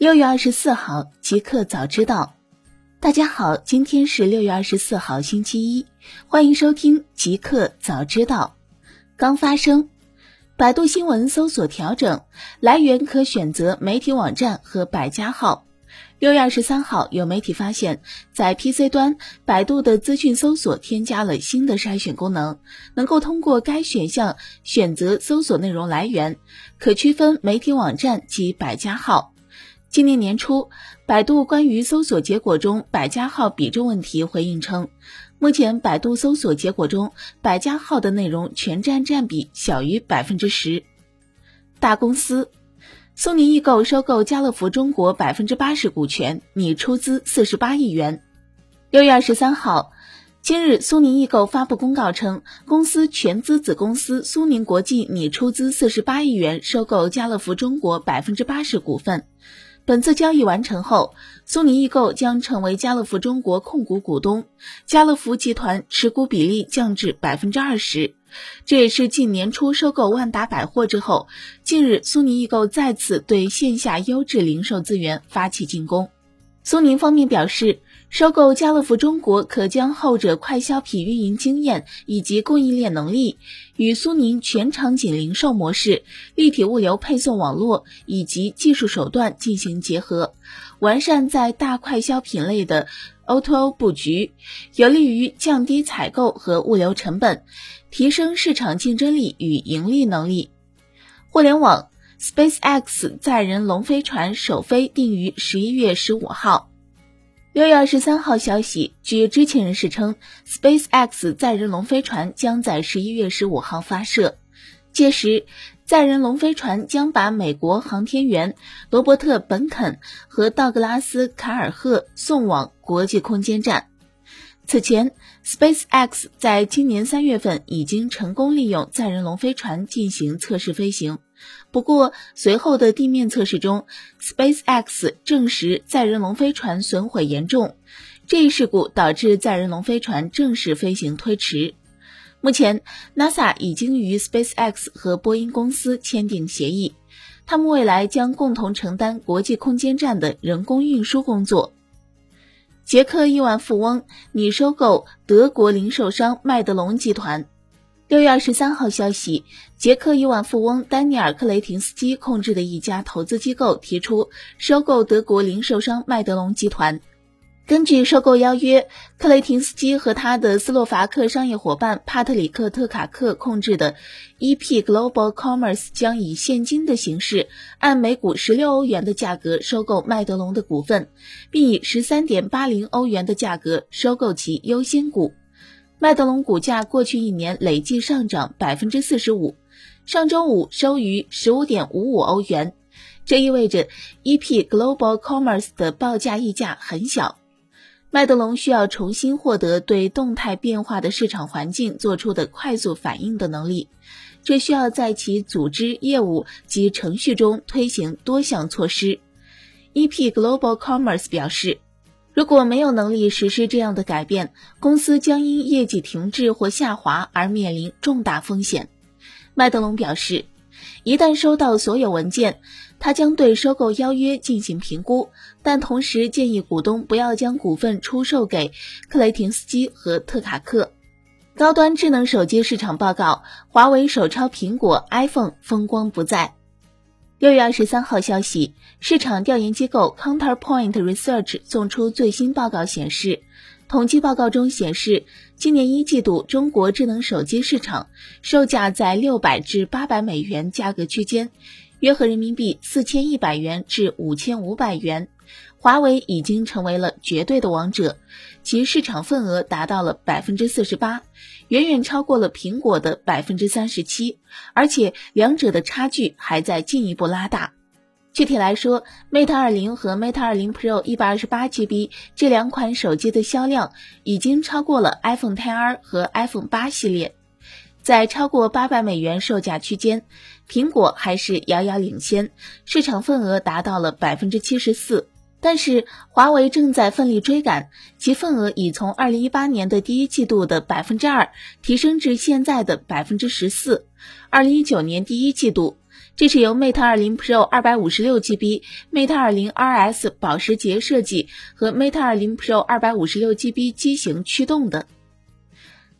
六月二十四号，极客早知道。大家好，今天是六月二十四号，星期一，欢迎收听极客早知道。刚发生，百度新闻搜索调整来源可选择媒体网站和百家号。六月二十三号，有媒体发现，在 PC 端，百度的资讯搜索添加了新的筛选功能，能够通过该选项选择搜索内容来源，可区分媒体网站及百家号。今年年初，百度关于搜索结果中百家号比重问题回应称，目前百度搜索结果中百家号的内容全占占比小于百分之十。大公司，苏宁易购收购家乐福中国百分之八十股权，拟出资四十八亿元。六月二十三号，今日苏宁易购发布公告称，公司全资子公司苏宁国际拟出资四十八亿元收购家乐福中国百分之八十股份。本次交易完成后，苏宁易购将成为家乐福中国控股股东，家乐福集团持股比例降至百分之二十。这也是近年初收购万达百货之后，近日苏宁易购再次对线下优质零售资源发起进攻。苏宁方面表示。收购家乐福中国，可将后者快消品运营经验以及供应链能力与苏宁全场景零售模式、立体物流配送网络以及技术手段进行结合，完善在大快消品类的 O2O 布局，有利于降低采购和物流成本，提升市场竞争力与盈利能力。互联网，SpaceX 载人龙飞船首飞定于十一月十五号。六月二十三号消息，据知情人士称，SpaceX 载人龙飞船将在十一月十五号发射，届时载人龙飞船将把美国航天员罗伯特·本肯和道格拉斯·卡尔赫送往国际空间站。此前，SpaceX 在今年三月份已经成功利用载人龙飞船进行测试飞行。不过，随后的地面测试中，SpaceX 证实载人龙飞船损毁严重。这一事故导致载人龙飞船正式飞行推迟。目前，NASA 已经与 SpaceX 和波音公司签订协议，他们未来将共同承担国际空间站的人工运输工作。捷克亿万富翁拟收购德国零售商麦德龙集团。六月二十三号消息，捷克亿万富翁丹尼尔·克雷廷斯基控制的一家投资机构提出收购德国零售商麦德龙集团。根据收购邀约，克雷廷斯基和他的斯洛伐克商业伙伴帕特里克·特卡克控制的 EP Global Commerce 将以现金的形式，按每股十六欧元的价格收购麦德龙的股份，并以十三点八零欧元的价格收购其优先股。麦德龙股价过去一年累计上涨百分之四十五，上周五收于十五点五五欧元，这意味着 EP Global Commerce 的报价溢价很小。麦德龙需要重新获得对动态变化的市场环境做出的快速反应的能力，这需要在其组织、业务及程序中推行多项措施。EP Global Commerce 表示，如果没有能力实施这样的改变，公司将因业绩停滞或下滑而面临重大风险。麦德龙表示，一旦收到所有文件。他将对收购邀约进行评估，但同时建议股东不要将股份出售给克雷廷斯基和特卡克。高端智能手机市场报告：华为手抄苹果 iPhone 风光不再。六月二十三号消息，市场调研机构 Counterpoint Research 送出最新报告显示，统计报告中显示，今年一季度中国智能手机市场售价在六百至八百美元价格区间。约合人民币四千一百元至五千五百元，华为已经成为了绝对的王者，其市场份额达到了百分之四十八，远远超过了苹果的百分之三十七，而且两者的差距还在进一步拉大。具体来说，Mate 二零和 Mate 二零 Pro 一百二十八 GB 这两款手机的销量已经超过了 iPhone XR 和 iPhone 八系列。在超过八百美元售价区间，苹果还是遥遥领先，市场份额达到了百分之七十四。但是华为正在奋力追赶，其份额已从二零一八年的第一季度的百分之二提升至现在的百分之十四。二零一九年第一季度这是由 Mate 20 Pro 256GB、Mate 20 RS 保时捷设计和 Mate 20 Pro 256GB 机型驱动的。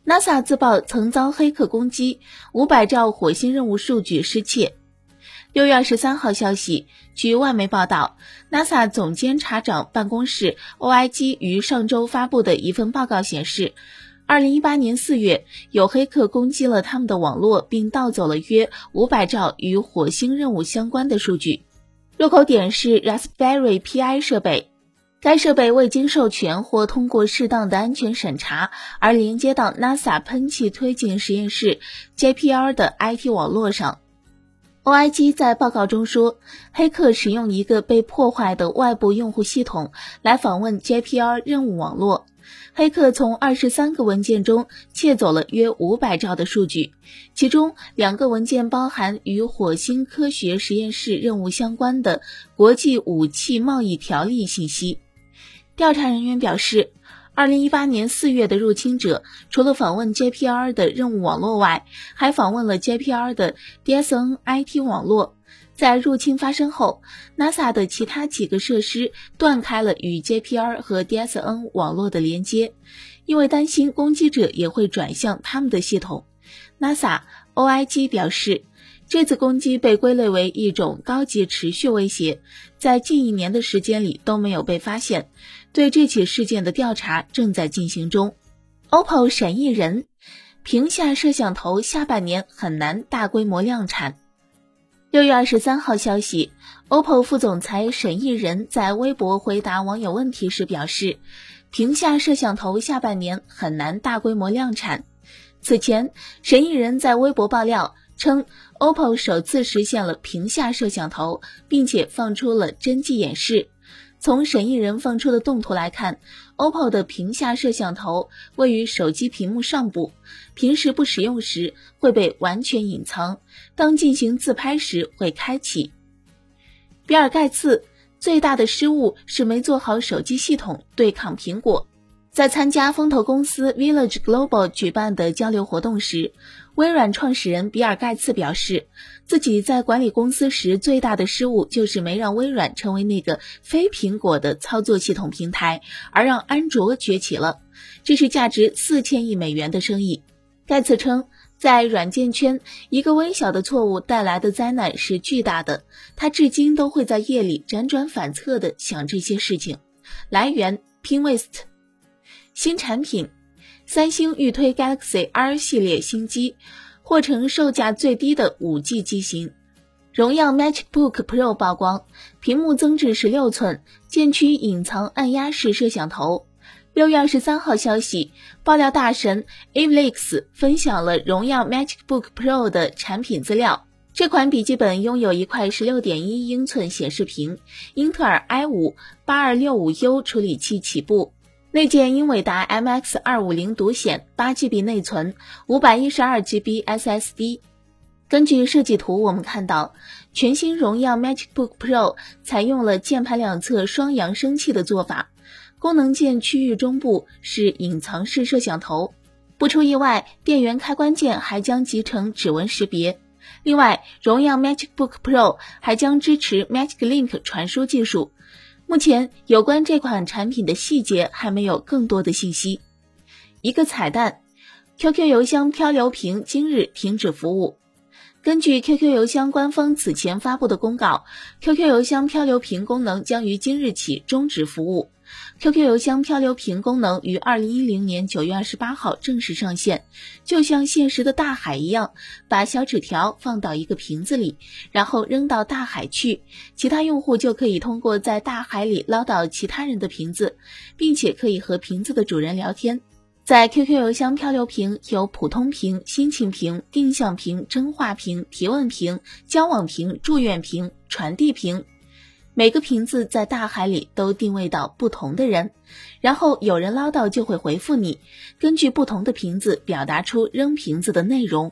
NASA 自曝曾遭黑客攻击，五百兆火星任务数据失窃。六月二十三号消息，据外媒报道，NASA 总监察长办公室 OIG 于上周发布的一份报告显示。二零一八年四月，有黑客攻击了他们的网络，并盗走了约五百兆与火星任务相关的数据。入口点是 Raspberry Pi 设备，该设备未经授权或通过适当的安全审查而连接到 NASA 喷气推进实验室 JPL 的 IT 网络上。OIG 在报告中说，黑客使用一个被破坏的外部用户系统来访问 JPL 任务网络。黑客从二十三个文件中窃走了约五百兆的数据，其中两个文件包含与火星科学实验室任务相关的国际武器贸易条例信息。调查人员表示，二零一八年四月的入侵者除了访问 JPR 的任务网络外，还访问了 JPR 的 DSN IT 网络。在入侵发生后，NASA 的其他几个设施断开了与 JPR 和 DSN 网络的连接，因为担心攻击者也会转向他们的系统。NASA OIG 表示，这次攻击被归类为一种高级持续威胁，在近一年的时间里都没有被发现。对这起事件的调查正在进行中。OPPO 审议人，屏下摄像头下半年很难大规模量产。六月二十三号消息，OPPO 副总裁沈义仁在微博回答网友问题时表示，屏下摄像头下半年很难大规模量产。此前，沈义仁在微博爆料称，OPPO 首次实现了屏下摄像头，并且放出了真机演示。从审议人放出的动图来看，OPPO 的屏下摄像头位于手机屏幕上部，平时不使用时会被完全隐藏，当进行自拍时会开启。比尔盖茨最大的失误是没做好手机系统对抗苹果。在参加风投公司 Village Global 举办的交流活动时，微软创始人比尔·盖茨表示，自己在管理公司时最大的失误就是没让微软成为那个非苹果的操作系统平台，而让安卓崛起了。这是价值四千亿美元的生意。盖茨称，在软件圈，一个微小的错误带来的灾难是巨大的。他至今都会在夜里辗转反侧地想这些事情。来源：Pinwest。新产品，三星欲推 Galaxy R 系列新机，或成售价最低的五 G 机型。荣耀 MagicBook Pro 曝光，屏幕增至十六寸，渐趋隐藏按压式摄像头。六月二十三号消息，爆料大神 Avlex 分享了荣耀 MagicBook Pro 的产品资料。这款笔记本拥有一块十六点一英寸显示屏，英特尔 i 五八二六五 U 处理器起步。内建英伟达 MX 二五零独显，八 GB 内存，五百一十二 GB SSD。根据设计图，我们看到全新荣耀 MagicBook Pro 采用了键盘两侧双扬声器的做法，功能键区域中部是隐藏式摄像头。不出意外，电源开关键还将集成指纹识别。另外，荣耀 MagicBook Pro 还将支持 Magic Link 传输技术。目前有关这款产品的细节还没有更多的信息。一个彩蛋，QQ 邮箱漂流瓶今日停止服务。根据 QQ 邮箱官方此前发布的公告，QQ 邮箱漂流瓶功能将于今日起终止服务。QQ 邮箱漂流瓶功能于二零一零年九月二十八号正式上线，就像现实的大海一样，把小纸条放到一个瓶子里，然后扔到大海去，其他用户就可以通过在大海里捞到其他人的瓶子，并且可以和瓶子的主人聊天。在 QQ 邮箱漂流瓶有普通瓶、心情瓶、定向瓶、真话瓶、提问瓶、交往瓶、祝愿瓶、传递瓶。每个瓶子在大海里都定位到不同的人，然后有人捞到就会回复你，根据不同的瓶子表达出扔瓶子的内容。